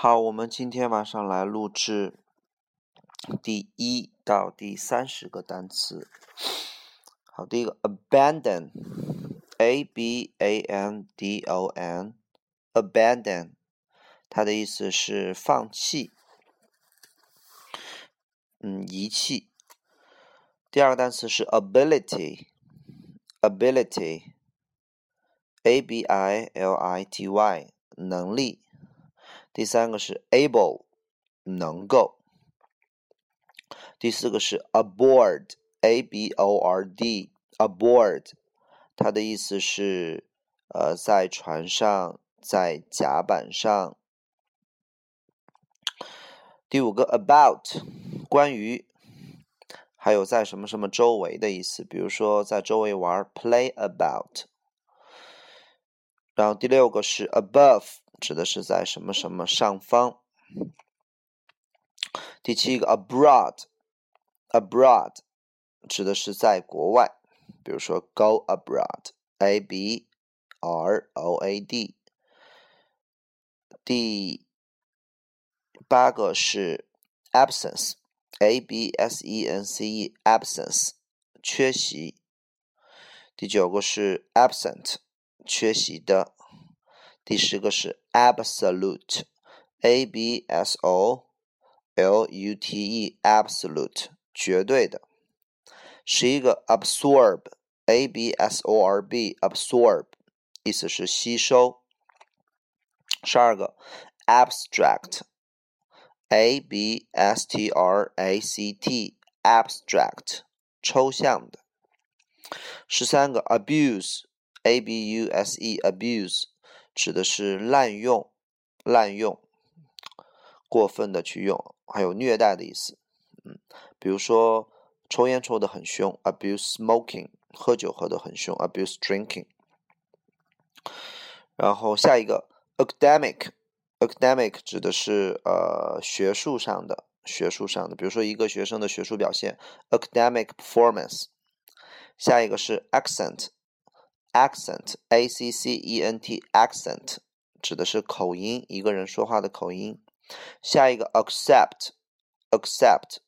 好，我们今天晚上来录制第一到第三十个单词。好，第一个 abandon，a b a n d o n，abandon，它的意思是放弃，嗯，遗弃。第二个单词是 ability，ability，a b i l i t y，能力。第三个是 able，能够。第四个是 aboard，a b o r d，aboard，它的意思是呃在船上，在甲板上。第五个 about，关于，还有在什么什么周围的意思，比如说在周围玩，play about。然后第六个是 above，指的是在什么什么上方。第七个 abroad，abroad 指的是在国外，比如说 go abroad，a b r o a d。第八个是 absence，a b s e n c e，absence 缺席。第九个是 absent。缺席的。第十个是 absolute，a b s o l u t e，absolute 绝对的。十一个 absorb，a b s o r b，absorb 意思是吸收。十二个 abstract，a b s t r a c t，abstract 抽象的。十三个 abuse。abuse，abuse 指的是滥用、滥用、过分的去用，还有虐待的意思。嗯，比如说抽烟抽的很凶，abuse smoking；喝酒喝的很凶，abuse drinking。然后下一个 academic，academic 指的是呃学术上的、学术上的，比如说一个学生的学术表现，academic performance。下一个是 accent。Accent a c c e n t accent 指的是口音，一个人说话的口音。下一个 accept accept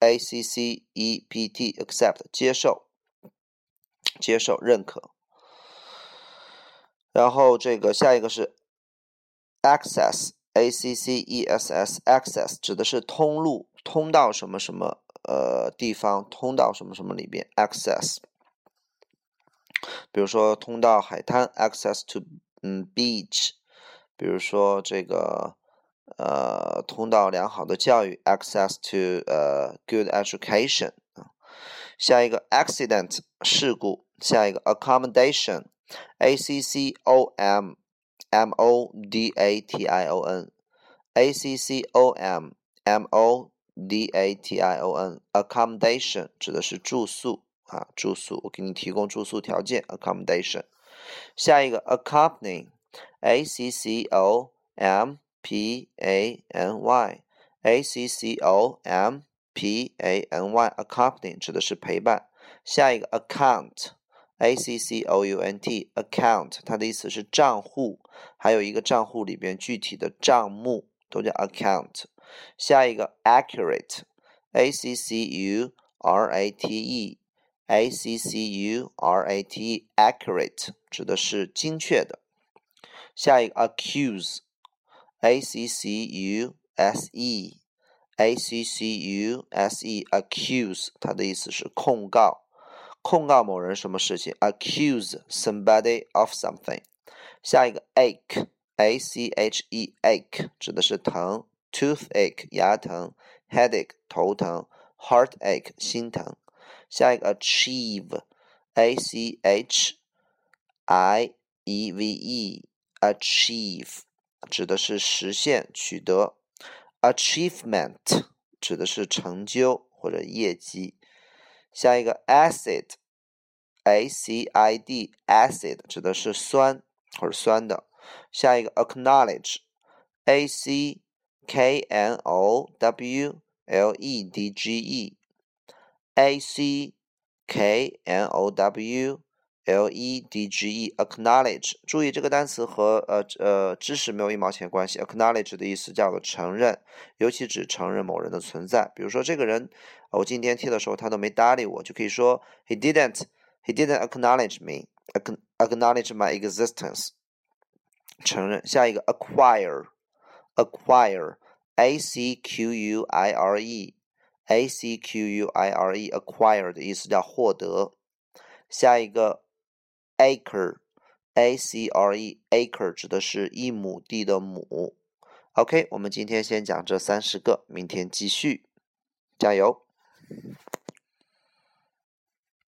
a c c e p t accept 接受接受认可。然后这个下一个是 access a c c e s s access 指的是通路，通到什么什么呃地方，通到什么什么里边 access。比如说通到海滩，access to 嗯 beach，比如说这个呃通到良好的教育，access to 呃 good education。下一个 accident 事故，下一个 accommodation，a c c o m m o d a t i o n，a c c o m m o d a t i o n，accommodation 指的是住宿。啊，住宿，我给你提供住宿条件，accommodation。下一个，accompany，a c c o m p a n y，a c c o m p a n y，accompany 指的是陪伴。下一个，account，a c c o u n t，account 它的意思是账户，还有一个账户里边具体的账目都叫 account。下一个，accurate，a c c u r a t e。A c c u r a t e，accurate 指的是精确的。下一个 accuse，a c c u s e，a c c u s e，accuse 它的意思是控告，控告某人什么事情，accuse somebody of something。下一个 ache，a c h e，ache 指的是疼，toothache 牙疼，headache 头疼，heartache 心疼。下一个 achieve，a c h i e v e，achieve 指的是实现、取得；achievement 指的是成就或者业绩。下一个 acid，a c i d，acid 指的是酸或者酸的。下一个 acknowledge，a c k n o w l e d g e。 A C K N O W L E D G E，acknowledge。注意这个单词和呃呃知识没有一毛钱关系。acknowledge 的意思叫做承认，尤其指承认某人的存在。比如说这个人，我进电梯的时候他都没搭理我，就可以说 He didn't He didn't acknowledge me acknowledge my existence。承认。下一个 acquire，acquire，a c q u i r Acquire，acquire 的意思叫获得。下一个。acre，a c r e，acre 指的是一亩地的亩。OK，我们今天先讲这三十个，明天继续，加油。